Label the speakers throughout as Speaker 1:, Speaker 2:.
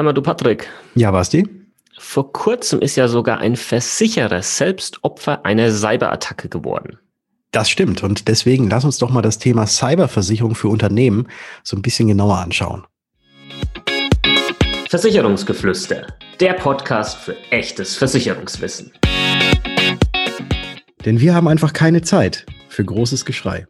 Speaker 1: Sag mal, du Patrick.
Speaker 2: Ja, Basti?
Speaker 1: Vor kurzem ist ja sogar ein Versicherer selbst Opfer einer Cyberattacke geworden.
Speaker 2: Das stimmt. Und deswegen lass uns doch mal das Thema Cyberversicherung für Unternehmen so ein bisschen genauer anschauen.
Speaker 1: Versicherungsgeflüster, der Podcast für echtes Versicherungswissen.
Speaker 2: Denn wir haben einfach keine Zeit für großes Geschrei.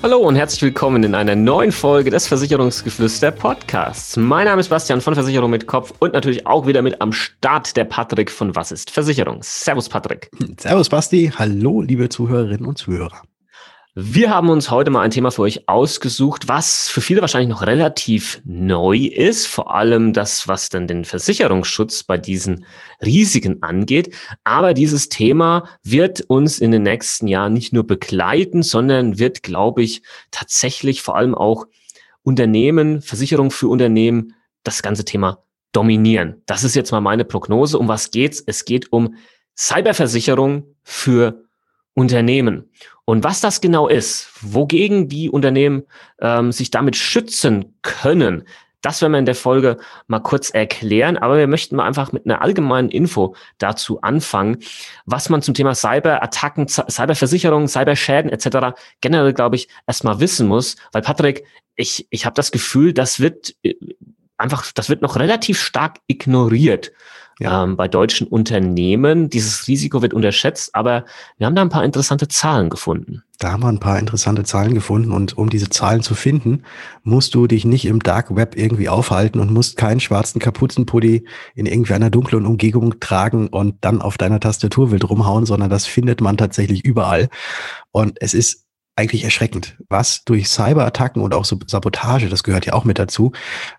Speaker 1: Hallo und herzlich willkommen in einer neuen Folge des Versicherungsgeflüster Podcasts. Mein Name ist Bastian von Versicherung mit Kopf und natürlich auch wieder mit am Start der Patrick von Was ist Versicherung. Servus Patrick.
Speaker 2: Servus Basti. Hallo liebe Zuhörerinnen und Zuhörer.
Speaker 1: Wir haben uns heute mal ein Thema für euch ausgesucht, was für viele wahrscheinlich noch relativ neu ist, vor allem das, was dann den Versicherungsschutz bei diesen Risiken angeht. Aber dieses Thema wird uns in den nächsten Jahren nicht nur begleiten, sondern wird, glaube ich, tatsächlich vor allem auch Unternehmen, Versicherung für Unternehmen, das ganze Thema dominieren. Das ist jetzt mal meine Prognose. Um was geht's? Es geht um Cyberversicherung für Unternehmen. Und was das genau ist, wogegen die Unternehmen ähm, sich damit schützen können, das werden wir in der Folge mal kurz erklären, aber wir möchten mal einfach mit einer allgemeinen Info dazu anfangen, was man zum Thema Cyberattacken, Cyberversicherung, Cyberschäden etc. generell, glaube ich, erstmal wissen muss. Weil Patrick, ich, ich habe das Gefühl, das wird äh, einfach, das wird noch relativ stark ignoriert ja. ähm, bei deutschen Unternehmen. Dieses Risiko wird unterschätzt, aber wir haben da ein paar interessante Zahlen gefunden.
Speaker 2: Da haben wir ein paar interessante Zahlen gefunden und um diese Zahlen zu finden, musst du dich nicht im Dark Web irgendwie aufhalten und musst keinen schwarzen Kapuzenpulli in irgendwie einer dunklen Umgebung tragen und dann auf deiner Tastatur wild rumhauen, sondern das findet man tatsächlich überall. Und es ist eigentlich erschreckend, was durch Cyberattacken und auch so Sabotage, das gehört ja auch mit dazu,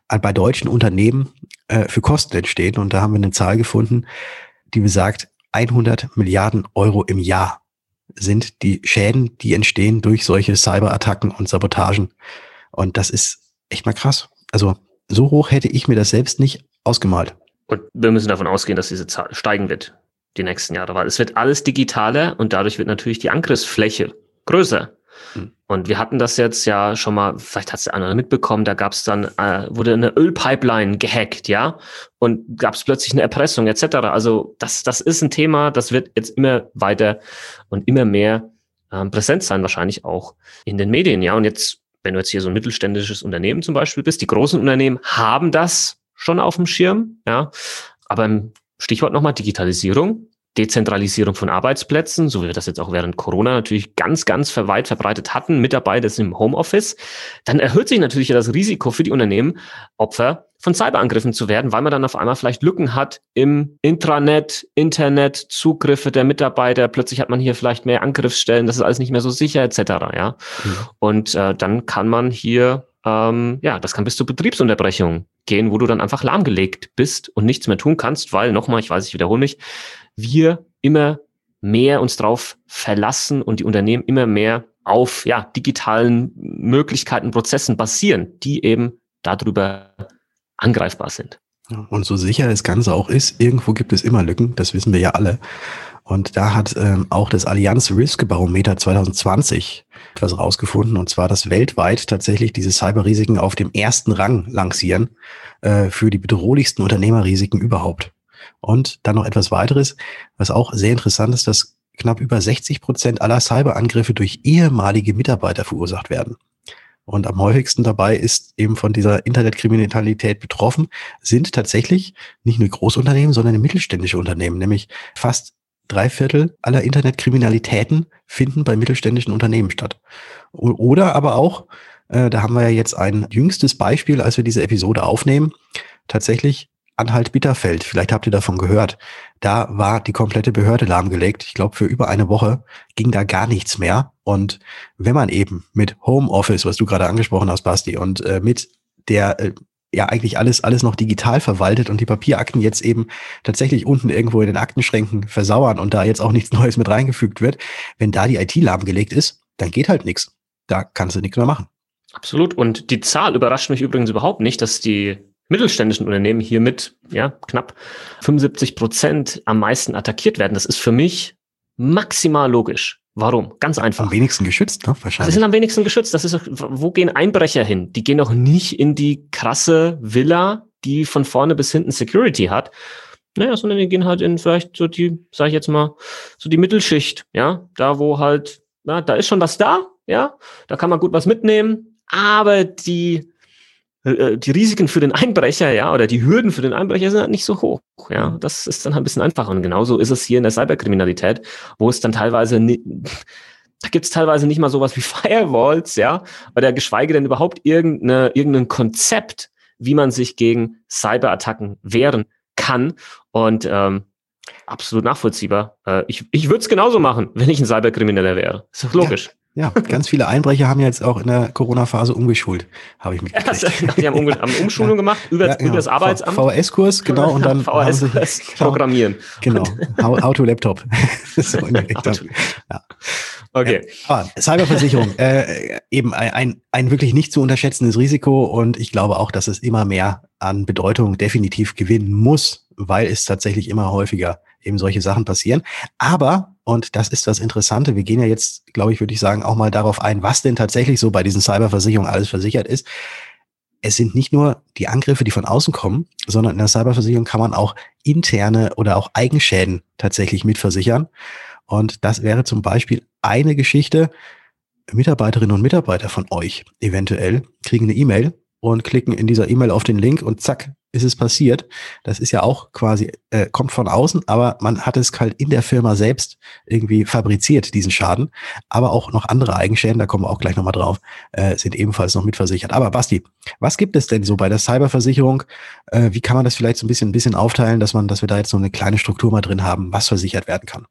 Speaker 2: bei deutschen Unternehmen äh, für Kosten entstehen. Und da haben wir eine Zahl gefunden, die besagt, 100 Milliarden Euro im Jahr sind die Schäden, die entstehen durch solche Cyberattacken und Sabotagen. Und das ist echt mal krass. Also so hoch hätte ich mir das selbst nicht ausgemalt.
Speaker 1: Und wir müssen davon ausgehen, dass diese Zahl steigen wird die nächsten Jahre, weil es wird alles digitaler und dadurch wird natürlich die Angriffsfläche größer. Hm. Und wir hatten das jetzt ja schon mal, vielleicht hat es der andere mitbekommen, da gab es dann, äh, wurde eine Ölpipeline gehackt, ja, und gab es plötzlich eine Erpressung etc. Also das, das ist ein Thema, das wird jetzt immer weiter und immer mehr ähm, präsent sein, wahrscheinlich auch in den Medien, ja. Und jetzt, wenn du jetzt hier so ein mittelständisches Unternehmen zum Beispiel bist, die großen Unternehmen haben das schon auf dem Schirm, ja. Aber im Stichwort nochmal Digitalisierung, Dezentralisierung von Arbeitsplätzen, so wie wir das jetzt auch während Corona natürlich ganz, ganz weit verbreitet hatten, Mitarbeiter sind im Homeoffice, dann erhöht sich natürlich das Risiko für die Unternehmen, Opfer von Cyberangriffen zu werden, weil man dann auf einmal vielleicht Lücken hat im Intranet, Internet, Zugriffe der Mitarbeiter, plötzlich hat man hier vielleicht mehr Angriffsstellen, das ist alles nicht mehr so sicher etc. Ja, mhm. und äh, dann kann man hier ähm, ja, das kann bis zur Betriebsunterbrechung gehen, wo du dann einfach lahmgelegt bist und nichts mehr tun kannst, weil nochmal, ich weiß, ich wiederhole mich, wir immer mehr uns drauf verlassen und die Unternehmen immer mehr auf ja, digitalen Möglichkeiten, Prozessen basieren, die eben darüber angreifbar sind.
Speaker 2: Und so sicher das Ganze auch ist, irgendwo gibt es immer Lücken, das wissen wir ja alle. Und da hat ähm, auch das Allianz Risk Barometer 2020 etwas rausgefunden, und zwar, dass weltweit tatsächlich diese Cyberrisiken auf dem ersten Rang lancieren äh, für die bedrohlichsten Unternehmerrisiken überhaupt. Und dann noch etwas weiteres, was auch sehr interessant ist, dass knapp über 60 Prozent aller Cyberangriffe durch ehemalige Mitarbeiter verursacht werden. Und am häufigsten dabei ist eben von dieser Internetkriminalität betroffen, sind tatsächlich nicht nur Großunternehmen, sondern mittelständische Unternehmen, nämlich fast drei Viertel aller Internetkriminalitäten finden bei mittelständischen Unternehmen statt. Oder aber auch, äh, da haben wir ja jetzt ein jüngstes Beispiel, als wir diese Episode aufnehmen, tatsächlich Anhalt-Bitterfeld, vielleicht habt ihr davon gehört. Da war die komplette Behörde lahmgelegt. Ich glaube, für über eine Woche ging da gar nichts mehr. Und wenn man eben mit Homeoffice, was du gerade angesprochen hast, Basti, und äh, mit der äh, ja eigentlich alles, alles noch digital verwaltet und die Papierakten jetzt eben tatsächlich unten irgendwo in den Aktenschränken versauern und da jetzt auch nichts Neues mit reingefügt wird, wenn da die IT lahmgelegt ist, dann geht halt nichts. Da kannst du nichts mehr machen.
Speaker 1: Absolut. Und die Zahl überrascht mich übrigens überhaupt nicht, dass die mittelständischen Unternehmen hier mit ja, knapp 75 Prozent am meisten attackiert werden. Das ist für mich maximal logisch, Warum? Ganz einfach.
Speaker 2: Am wenigsten geschützt, ne?
Speaker 1: Wahrscheinlich. Sie sind am wenigsten geschützt. Das ist, wo gehen Einbrecher hin? Die gehen doch nicht in die krasse Villa, die von vorne bis hinten Security hat. Naja, sondern die gehen halt in vielleicht so die, sag ich jetzt mal, so die Mittelschicht, ja, da wo halt, na, da ist schon was da, ja, da kann man gut was mitnehmen, aber die, die Risiken für den Einbrecher, ja, oder die Hürden für den Einbrecher sind halt nicht so hoch, ja, das ist dann halt ein bisschen einfacher und genauso ist es hier in der Cyberkriminalität, wo es dann teilweise nicht, da gibt's teilweise nicht mal sowas wie Firewalls, ja, oder geschweige denn überhaupt irgendeine, irgendein Konzept, wie man sich gegen Cyberattacken wehren kann. Und ähm, absolut nachvollziehbar. Äh, ich ich würde es genauso machen, wenn ich ein Cyberkrimineller wäre. Ist doch logisch.
Speaker 2: Ja, ja, ganz viele Einbrecher haben jetzt auch in der Corona-Phase umgeschult, habe ich mitgekriegt.
Speaker 1: Ja, die haben, um, haben Umschulung gemacht über, ja, genau. über das Arbeitsamt.
Speaker 2: VHS-Kurs, genau, und dann
Speaker 1: VHS-Kurs genau, programmieren.
Speaker 2: Genau, Auto-Laptop. so Richtung. Ja. Okay. aber Cyberversicherung, äh, eben ein, ein, ein wirklich nicht zu unterschätzendes Risiko und ich glaube auch, dass es immer mehr an Bedeutung definitiv gewinnen muss, weil es tatsächlich immer häufiger eben solche Sachen passieren. Aber, und das ist das Interessante, wir gehen ja jetzt, glaube ich, würde ich sagen, auch mal darauf ein, was denn tatsächlich so bei diesen Cyberversicherungen alles versichert ist. Es sind nicht nur die Angriffe, die von außen kommen, sondern in der Cyberversicherung kann man auch interne oder auch Eigenschäden tatsächlich mitversichern. Und das wäre zum Beispiel eine Geschichte. Mitarbeiterinnen und Mitarbeiter von euch eventuell kriegen eine E-Mail und klicken in dieser E-Mail auf den Link und zack, ist es passiert. Das ist ja auch quasi, äh, kommt von außen, aber man hat es halt in der Firma selbst irgendwie fabriziert, diesen Schaden. Aber auch noch andere Eigenschäden, da kommen wir auch gleich nochmal drauf, äh, sind ebenfalls noch mitversichert. Aber Basti, was gibt es denn so bei der Cyberversicherung? Äh, wie kann man das vielleicht so ein bisschen, ein bisschen aufteilen, dass man, dass wir da jetzt so eine kleine Struktur mal drin haben, was versichert werden kann?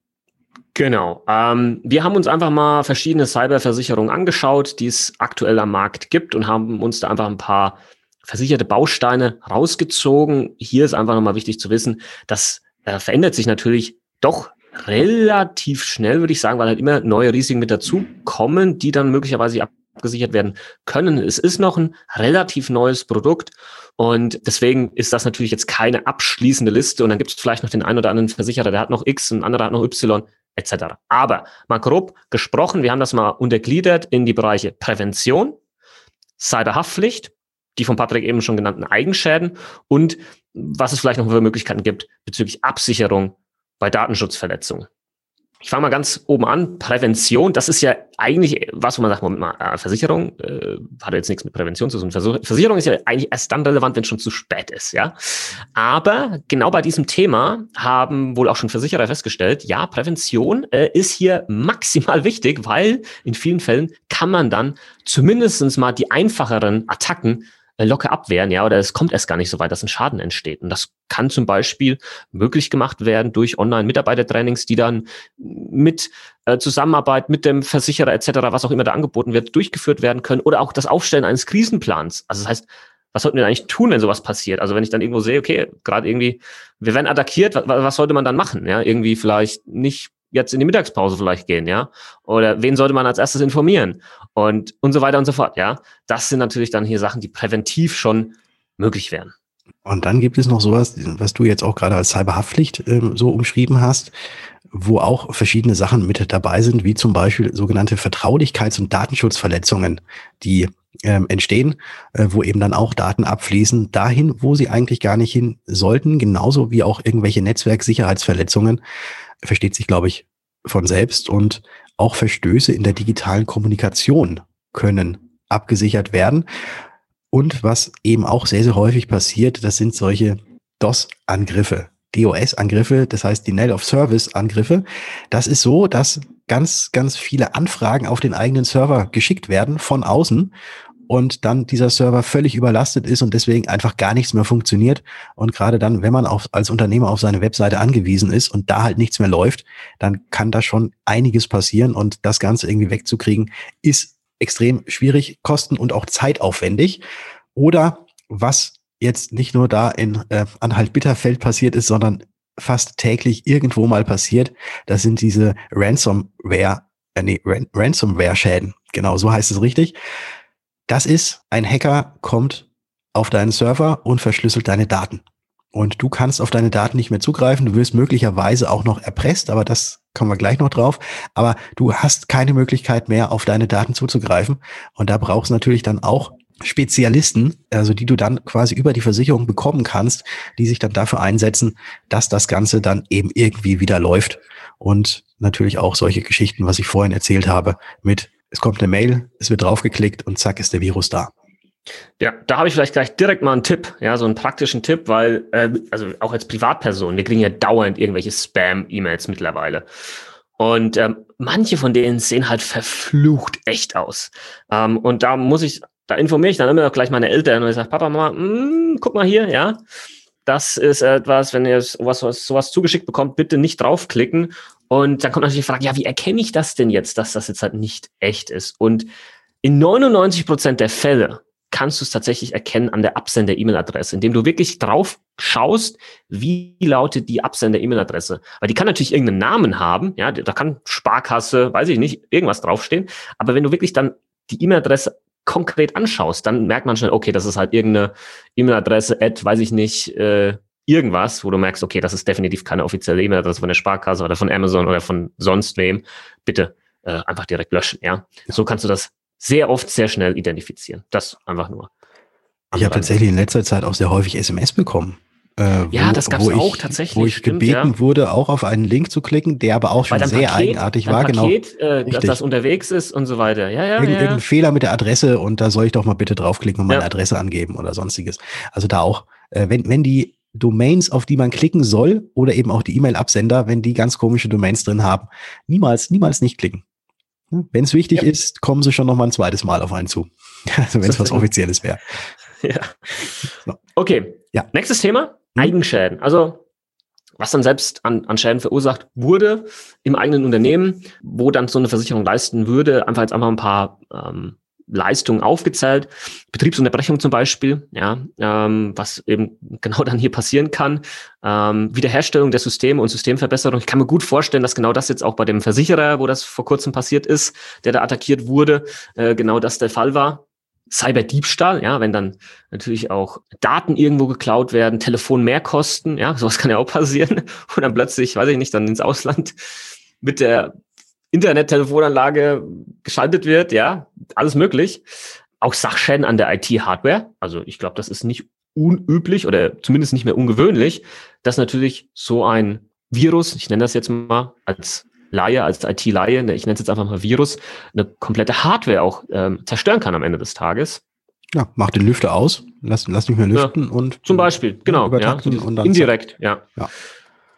Speaker 1: Genau. Ähm, wir haben uns einfach mal verschiedene Cyberversicherungen angeschaut, die es aktuell am Markt gibt und haben uns da einfach ein paar versicherte Bausteine rausgezogen. Hier ist einfach nochmal wichtig zu wissen, das äh, verändert sich natürlich doch relativ schnell, würde ich sagen, weil halt immer neue Risiken mit dazu kommen, die dann möglicherweise abgesichert werden können. Es ist noch ein relativ neues Produkt und deswegen ist das natürlich jetzt keine abschließende Liste und dann gibt es vielleicht noch den einen oder anderen Versicherer, der hat noch X, ein anderer hat noch Y etc. Aber mal grob gesprochen, wir haben das mal untergliedert in die Bereiche Prävention, Cyberhaftpflicht, die von Patrick eben schon genannten Eigenschäden und was es vielleicht noch für Möglichkeiten gibt bezüglich Absicherung bei Datenschutzverletzungen. Ich fange mal ganz oben an. Prävention, das ist ja eigentlich was, wo man sagt, Moment mal, äh, Versicherung äh, hat jetzt nichts mit Prävention zu tun. Versicherung ist ja eigentlich erst dann relevant, wenn es schon zu spät ist, ja. Aber genau bei diesem Thema haben wohl auch schon Versicherer festgestellt, ja, Prävention äh, ist hier maximal wichtig, weil in vielen Fällen kann man dann zumindestens mal die einfacheren Attacken locker abwehren, ja, oder es kommt erst gar nicht so weit, dass ein Schaden entsteht. Und das kann zum Beispiel möglich gemacht werden durch Online-Mitarbeitertrainings, die dann mit äh, Zusammenarbeit mit dem Versicherer etc., was auch immer da angeboten wird, durchgeführt werden können oder auch das Aufstellen eines Krisenplans. Also das heißt, was sollten wir eigentlich tun, wenn sowas passiert? Also wenn ich dann irgendwo sehe, okay, gerade irgendwie, wir werden attackiert, was, was sollte man dann machen? Ja, irgendwie vielleicht nicht jetzt in die Mittagspause vielleicht gehen, ja? Oder wen sollte man als erstes informieren? Und, und so weiter und so fort, ja? Das sind natürlich dann hier Sachen, die präventiv schon möglich wären.
Speaker 2: Und dann gibt es noch sowas, was du jetzt auch gerade als Cyberhaftpflicht äh, so umschrieben hast, wo auch verschiedene Sachen mit dabei sind, wie zum Beispiel sogenannte Vertraulichkeits- und Datenschutzverletzungen, die ähm, entstehen, äh, wo eben dann auch Daten abfließen, dahin, wo sie eigentlich gar nicht hin sollten, genauso wie auch irgendwelche Netzwerksicherheitsverletzungen versteht sich, glaube ich, von selbst und auch Verstöße in der digitalen Kommunikation können abgesichert werden. Und was eben auch sehr, sehr häufig passiert, das sind solche DOS-Angriffe, DOS-Angriffe, das heißt Denial of Service-Angriffe. Das ist so, dass ganz, ganz viele Anfragen auf den eigenen Server geschickt werden von außen und dann dieser Server völlig überlastet ist und deswegen einfach gar nichts mehr funktioniert. Und gerade dann, wenn man auf, als Unternehmer auf seine Webseite angewiesen ist und da halt nichts mehr läuft, dann kann da schon einiges passieren und das Ganze irgendwie wegzukriegen, ist extrem schwierig, kosten und auch zeitaufwendig. Oder was jetzt nicht nur da in äh, Anhalt-Bitterfeld passiert ist, sondern fast täglich irgendwo mal passiert, das sind diese Ransomware, äh, nee, Ran Ransomware-Schäden. Genau, so heißt es richtig. Das ist, ein Hacker kommt auf deinen Server und verschlüsselt deine Daten. und du kannst auf deine Daten nicht mehr zugreifen. Du wirst möglicherweise auch noch erpresst, aber das kommen wir gleich noch drauf. Aber du hast keine Möglichkeit mehr, auf deine Daten zuzugreifen. Und da brauchst du natürlich dann auch Spezialisten, also die du dann quasi über die Versicherung bekommen kannst, die sich dann dafür einsetzen, dass das Ganze dann eben irgendwie wieder läuft. Und natürlich auch solche Geschichten, was ich vorhin erzählt habe, mit es kommt eine Mail, es wird draufgeklickt und zack ist der Virus da.
Speaker 1: Ja, da habe ich vielleicht gleich direkt mal einen Tipp, ja, so einen praktischen Tipp, weil, äh, also auch als Privatperson, wir kriegen ja dauernd irgendwelche Spam-E-Mails mittlerweile. Und ähm, manche von denen sehen halt verflucht echt aus. Ähm, und da muss ich da informiere ich dann immer auch gleich meine Eltern und ich sage, Papa, Mama, mh, hm, guck mal hier, ja. Das ist etwas, wenn ihr sowas, sowas zugeschickt bekommt, bitte nicht draufklicken. Und dann kommt natürlich die Frage, ja, wie erkenne ich das denn jetzt, dass das jetzt halt nicht echt ist? Und in 99 Prozent der Fälle kannst du es tatsächlich erkennen an der Absender-E-Mail-Adresse, indem du wirklich drauf schaust, wie lautet die Absender-E-Mail-Adresse. Weil die kann natürlich irgendeinen Namen haben, ja, da kann Sparkasse, weiß ich nicht, irgendwas draufstehen. Aber wenn du wirklich dann die E-Mail-Adresse konkret anschaust, dann merkt man schon, okay, das ist halt irgendeine E-Mail-Adresse, Ad, weiß ich nicht, äh, irgendwas, wo du merkst, okay, das ist definitiv keine offizielle E-Mail-Adresse von der Sparkasse oder von Amazon oder von sonst wem. Bitte äh, einfach direkt löschen, ja. So kannst du das sehr oft sehr schnell identifizieren. Das einfach nur.
Speaker 2: Ich habe tatsächlich in letzter Zeit auch sehr häufig SMS bekommen.
Speaker 1: Äh, ja, wo, das gab es auch tatsächlich.
Speaker 2: Wo ich stimmt, gebeten ja. wurde, auch auf einen Link zu klicken, der aber auch schon sehr Paket, eigenartig war. Genau. Paket,
Speaker 1: genau, äh, dass das unterwegs ist und so weiter. Ja, ja,
Speaker 2: Irgend,
Speaker 1: ja.
Speaker 2: Irgendein Fehler mit der Adresse und da soll ich doch mal bitte draufklicken und meine. Adresse angeben oder sonstiges. Also da auch, äh, wenn, wenn die Domains, auf die man klicken soll oder eben auch die E-Mail-Absender, wenn die ganz komische Domains drin haben, niemals, niemals nicht klicken. Wenn es wichtig ja. ist, kommen sie schon noch mal ein zweites Mal auf einen zu. Also wenn es was Offizielles wäre.
Speaker 1: Ja. So. Okay. Ja. Nächstes Thema. Mhm. Eigenschäden. Also was dann selbst an, an Schäden verursacht wurde im eigenen Unternehmen, wo dann so eine Versicherung leisten würde, einfach jetzt einfach ein paar ähm, Leistungen aufgezählt. Betriebsunterbrechung zum Beispiel, ja, ähm, was eben genau dann hier passieren kann. Ähm, Wiederherstellung der Systeme und Systemverbesserung. Ich kann mir gut vorstellen, dass genau das jetzt auch bei dem Versicherer, wo das vor kurzem passiert ist, der da attackiert wurde, äh, genau das der Fall war. Cyberdiebstahl, ja, wenn dann natürlich auch Daten irgendwo geklaut werden, Telefon mehr kosten, ja, sowas kann ja auch passieren und dann plötzlich, weiß ich nicht, dann ins Ausland mit der Internet-Telefonanlage geschaltet wird, ja, alles möglich. Auch Sachschäden an der IT-Hardware, also ich glaube, das ist nicht unüblich oder zumindest nicht mehr ungewöhnlich, dass natürlich so ein Virus, ich nenne das jetzt mal als Laie, als IT-Laie, ne, ich nenne es jetzt einfach mal Virus, eine komplette Hardware auch ähm, zerstören kann am Ende des Tages.
Speaker 2: Ja, mach den Lüfter aus, lass, lass nicht mehr lüften ja, und
Speaker 1: zum Beispiel, genau,
Speaker 2: ja, so
Speaker 1: und dann indirekt, ja. ja.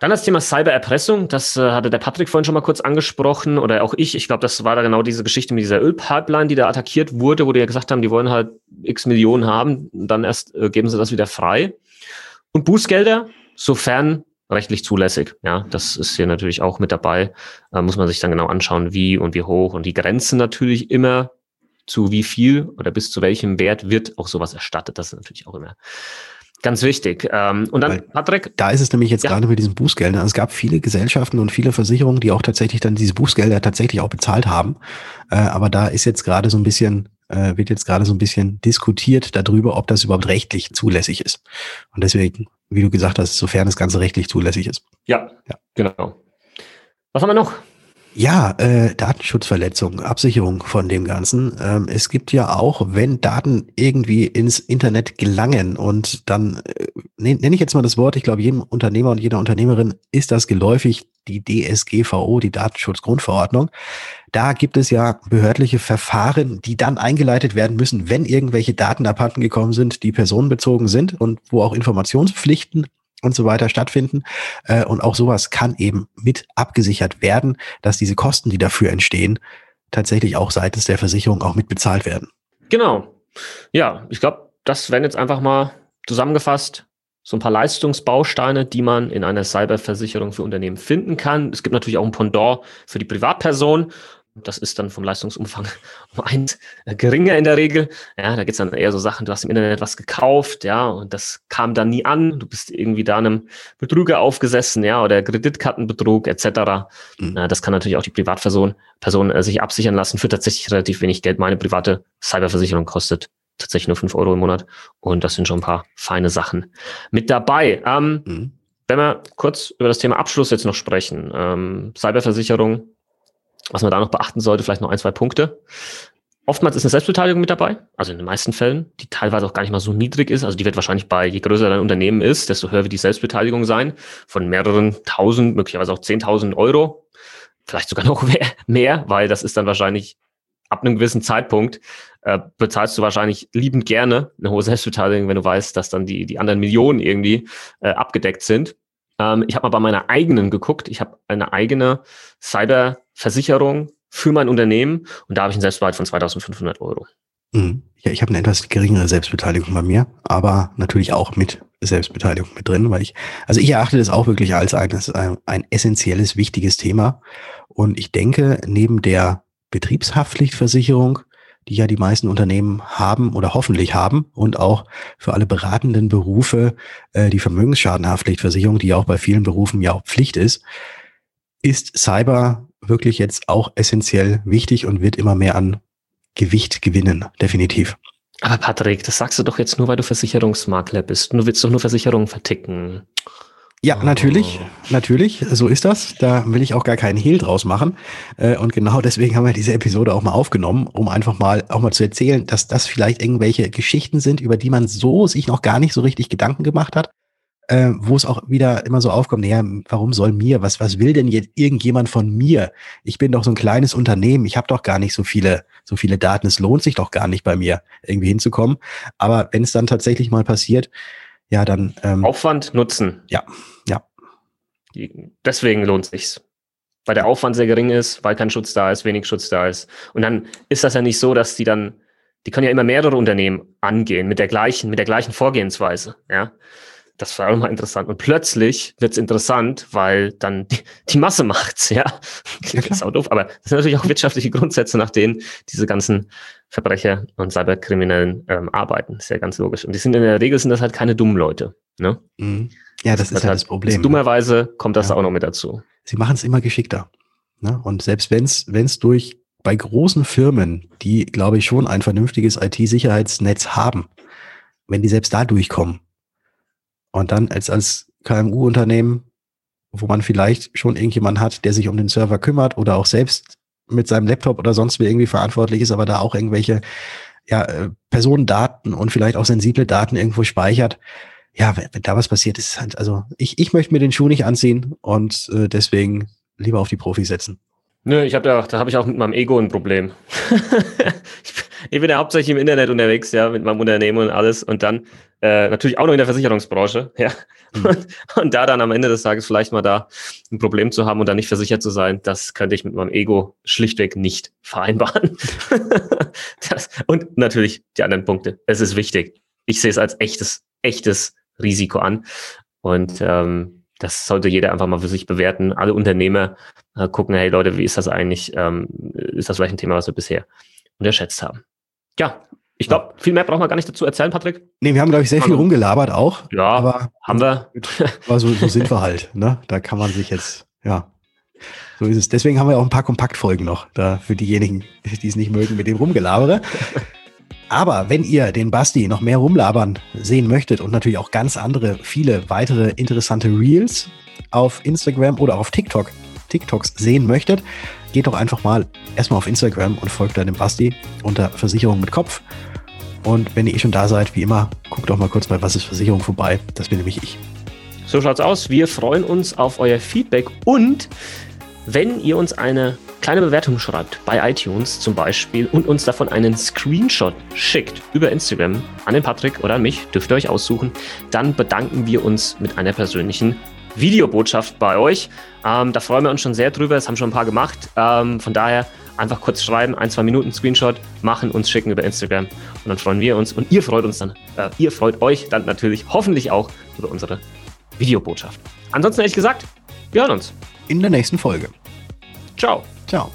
Speaker 1: Dann das Thema Cybererpressung, das äh, hatte der Patrick vorhin schon mal kurz angesprochen oder auch ich. Ich glaube, das war da genau diese Geschichte mit dieser Ölpipeline, die da attackiert wurde, wo die ja gesagt haben, die wollen halt x Millionen haben, dann erst äh, geben sie das wieder frei. Und Bußgelder, sofern rechtlich zulässig. Ja, das ist hier natürlich auch mit dabei. Da muss man sich dann genau anschauen, wie und wie hoch und die Grenzen natürlich immer zu wie viel oder bis zu welchem Wert wird auch sowas erstattet. Das ist natürlich auch immer ganz wichtig. Ähm, und dann, Weil Patrick.
Speaker 2: Da ist es nämlich jetzt ja. gerade mit diesen Bußgeldern. Es gab viele Gesellschaften und viele Versicherungen, die auch tatsächlich dann diese Bußgelder tatsächlich auch bezahlt haben. Äh, aber da ist jetzt gerade so ein bisschen äh, wird jetzt gerade so ein bisschen diskutiert darüber, ob das überhaupt rechtlich zulässig ist. Und deswegen, wie du gesagt hast, sofern das Ganze rechtlich zulässig ist.
Speaker 1: Ja, ja. genau. Was haben wir noch?
Speaker 2: Ja, äh, Datenschutzverletzung, Absicherung von dem Ganzen. Ähm, es gibt ja auch, wenn Daten irgendwie ins Internet gelangen und dann äh, nenne ich jetzt mal das Wort, ich glaube, jedem Unternehmer und jeder Unternehmerin ist das geläufig, die DSGVO, die Datenschutzgrundverordnung. Da gibt es ja behördliche Verfahren, die dann eingeleitet werden müssen, wenn irgendwelche Daten abhanden gekommen sind, die personenbezogen sind und wo auch Informationspflichten und so weiter stattfinden. Äh, und auch sowas kann eben mit abgesichert werden, dass diese Kosten, die dafür entstehen, tatsächlich auch seitens der Versicherung auch mitbezahlt werden.
Speaker 1: Genau. Ja, ich glaube, das werden jetzt einfach mal zusammengefasst so ein paar Leistungsbausteine, die man in einer Cyberversicherung für Unternehmen finden kann. Es gibt natürlich auch ein Pendant für die Privatperson. Das ist dann vom Leistungsumfang um eins äh, geringer in der Regel. Ja, da geht's dann eher so Sachen, du hast im Internet was gekauft, ja, und das kam dann nie an. Du bist irgendwie da einem Betrüger aufgesessen, ja, oder Kreditkartenbetrug etc. Mhm. Ja, das kann natürlich auch die Privatperson Person, äh, sich absichern lassen für tatsächlich relativ wenig Geld. Meine private Cyberversicherung kostet tatsächlich nur 5 Euro im Monat. Und das sind schon ein paar feine Sachen mit dabei. Ähm, mhm. Wenn wir kurz über das Thema Abschluss jetzt noch sprechen, ähm, Cyberversicherung, was man da noch beachten sollte, vielleicht noch ein, zwei Punkte. Oftmals ist eine Selbstbeteiligung mit dabei, also in den meisten Fällen, die teilweise auch gar nicht mal so niedrig ist. Also die wird wahrscheinlich bei, je größer dein Unternehmen ist, desto höher wird die Selbstbeteiligung sein, von mehreren tausend, möglicherweise auch zehntausend Euro, vielleicht sogar noch mehr, weil das ist dann wahrscheinlich ab einem gewissen Zeitpunkt äh, bezahlst du wahrscheinlich liebend gerne eine hohe Selbstbeteiligung, wenn du weißt, dass dann die, die anderen Millionen irgendwie äh, abgedeckt sind. Ähm, ich habe mal bei meiner eigenen geguckt. Ich habe eine eigene Cyberversicherung für mein Unternehmen und da habe ich einen Selbstbehalt von 2500 Euro.
Speaker 2: Mhm. Ja, ich habe eine etwas geringere Selbstbeteiligung bei mir, aber natürlich auch mit Selbstbeteiligung mit drin, weil ich, also ich erachte das auch wirklich als ein, ein, ein essentielles, wichtiges Thema. Und ich denke, neben der Betriebshaftpflichtversicherung, die ja die meisten Unternehmen haben oder hoffentlich haben und auch für alle beratenden Berufe äh, die Vermögensschadenhaftpflichtversicherung, die ja auch bei vielen Berufen ja auch Pflicht ist, ist Cyber wirklich jetzt auch essentiell wichtig und wird immer mehr an Gewicht gewinnen, definitiv.
Speaker 1: Aber Patrick, das sagst du doch jetzt nur, weil du Versicherungsmakler bist. Du willst doch nur Versicherungen verticken.
Speaker 2: Ja, natürlich, natürlich, so ist das. Da will ich auch gar keinen Hehl draus machen. Äh, und genau deswegen haben wir diese Episode auch mal aufgenommen, um einfach mal auch mal zu erzählen, dass das vielleicht irgendwelche Geschichten sind, über die man so sich noch gar nicht so richtig Gedanken gemacht hat, äh, wo es auch wieder immer so aufkommt, naja, warum soll mir, was, was will denn jetzt irgendjemand von mir? Ich bin doch so ein kleines Unternehmen, ich habe doch gar nicht so viele, so viele Daten, es lohnt sich doch gar nicht bei mir, irgendwie hinzukommen. Aber wenn es dann tatsächlich mal passiert, ja, dann.
Speaker 1: Ähm, Aufwand nutzen.
Speaker 2: Ja, ja.
Speaker 1: Deswegen lohnt sich's. Weil der Aufwand sehr gering ist, weil kein Schutz da ist, wenig Schutz da ist. Und dann ist das ja nicht so, dass die dann, die können ja immer mehrere Unternehmen angehen mit der gleichen, mit der gleichen Vorgehensweise, ja. Das war auch mal interessant. Und plötzlich wird's interessant, weil dann die, die Masse macht's, ja. das ist auch doof, aber das sind natürlich auch wirtschaftliche Grundsätze, nach denen diese ganzen Verbrecher und Cyberkriminellen ähm, arbeiten. ist ja ganz logisch. Und die sind in der Regel sind das halt keine dummen Leute. Ne?
Speaker 2: Mhm. Ja, das, das ist halt das Problem. Das,
Speaker 1: dummerweise kommt das ja. auch noch mit dazu.
Speaker 2: Sie machen es immer geschickter. Ne? Und selbst wenn es durch bei großen Firmen, die, glaube ich, schon ein vernünftiges IT-Sicherheitsnetz haben, wenn die selbst da durchkommen, und dann als, als KMU-Unternehmen, wo man vielleicht schon irgendjemand hat, der sich um den Server kümmert oder auch selbst mit seinem Laptop oder sonst wie irgendwie verantwortlich ist, aber da auch irgendwelche ja, äh, Personendaten und vielleicht auch sensible Daten irgendwo speichert. Ja, wenn, wenn da was passiert, ist halt, also ich, ich möchte mir den Schuh nicht anziehen und äh, deswegen lieber auf die Profis setzen.
Speaker 1: Nö, ich habe da, da habe ich auch mit meinem Ego ein Problem. ich bin ja hauptsächlich im Internet unterwegs, ja, mit meinem Unternehmen und alles. Und dann äh, natürlich auch noch in der Versicherungsbranche, ja. Mhm. Und, und, da dann am Ende des Tages vielleicht mal da ein Problem zu haben und dann nicht versichert zu sein, das könnte ich mit meinem Ego schlichtweg nicht vereinbaren. das, und natürlich die anderen Punkte. Es ist wichtig. Ich sehe es als echtes, echtes Risiko an. Und ähm, das sollte jeder einfach mal für sich bewerten. Alle Unternehmer äh, gucken, hey Leute, wie ist das eigentlich? Ähm, ist das vielleicht ein Thema, was wir bisher unterschätzt haben? Ja, ich glaube, viel mehr brauchen wir gar nicht dazu erzählen, Patrick.
Speaker 2: Nee, wir haben, glaube ich, sehr viel rumgelabert auch.
Speaker 1: Ja, aber haben wir.
Speaker 2: Aber so, so sind wir halt. Ne? Da kann man sich jetzt, ja, so ist es. Deswegen haben wir auch ein paar Kompaktfolgen noch, da für diejenigen, die es nicht mögen mit dem Rumgelabere. Aber wenn ihr den Basti noch mehr rumlabern sehen möchtet und natürlich auch ganz andere, viele weitere interessante Reels auf Instagram oder auf TikTok, TikToks sehen möchtet, geht doch einfach mal erstmal auf Instagram und folgt da dem Basti unter Versicherung mit Kopf. Und wenn ihr eh schon da seid, wie immer, guckt doch mal kurz bei Was ist Versicherung vorbei. Das bin nämlich ich.
Speaker 1: So schaut's aus. Wir freuen uns auf euer Feedback und wenn ihr uns eine kleine Bewertung schreibt bei iTunes zum Beispiel und uns davon einen Screenshot schickt über Instagram an den Patrick oder an mich, dürft ihr euch aussuchen, dann bedanken wir uns mit einer persönlichen Videobotschaft bei euch. Ähm, da freuen wir uns schon sehr drüber, das haben schon ein paar gemacht. Ähm, von daher einfach kurz schreiben, ein, zwei Minuten Screenshot machen, uns schicken über Instagram und dann freuen wir uns und ihr freut uns dann, äh, ihr freut euch dann natürlich hoffentlich auch über unsere Videobotschaft. Ansonsten ehrlich gesagt, wir hören uns.
Speaker 2: In der nächsten Folge.
Speaker 1: Ciao.
Speaker 2: Ciao.